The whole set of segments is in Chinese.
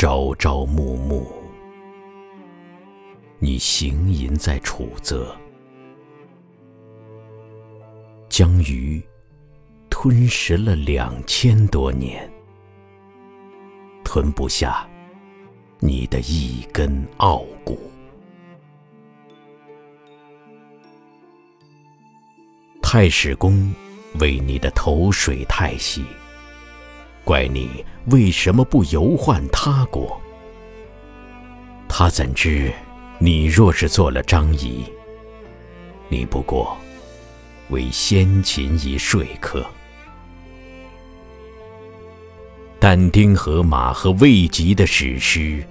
朝朝暮暮，你行吟在楚泽，将鱼吞食了两千多年，吞不下你的一根傲骨。太史公为你的投水太息。怪你为什么不游宦他国？他怎知你若是做了张仪，你不过为先秦一说客。但丁、和马和魏吉的史诗，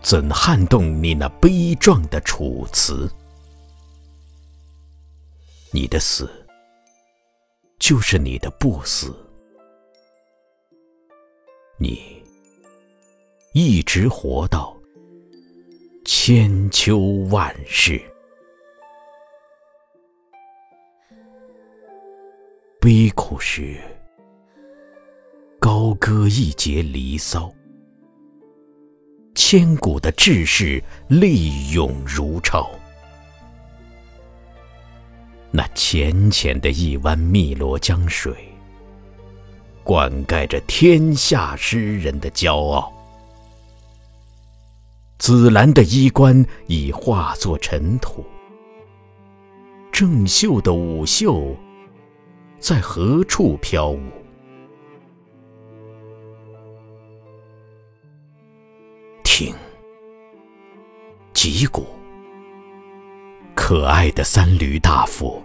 怎撼动你那悲壮的楚辞？你的死，就是你的不死。你一直活到千秋万世，悲苦时高歌一节《离骚》，千古的志士力涌如潮。那浅浅的一湾汨罗江水。灌溉着天下诗人的骄傲。紫兰的衣冠已化作尘土，郑袖的舞袖在何处飘舞？听，击鼓，可爱的三闾大夫，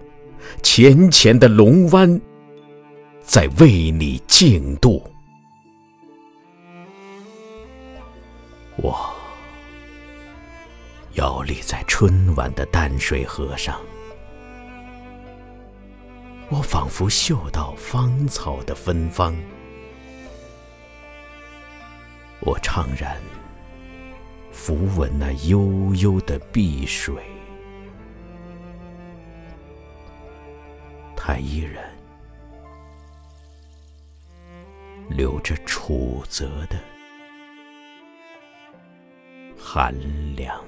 浅浅的龙湾。在为你静渡，我摇立在春晚的淡水河上，我仿佛嗅到芳草的芬芳，我怅然抚吻那悠悠的碧水，它依然。留着楚泽的寒凉。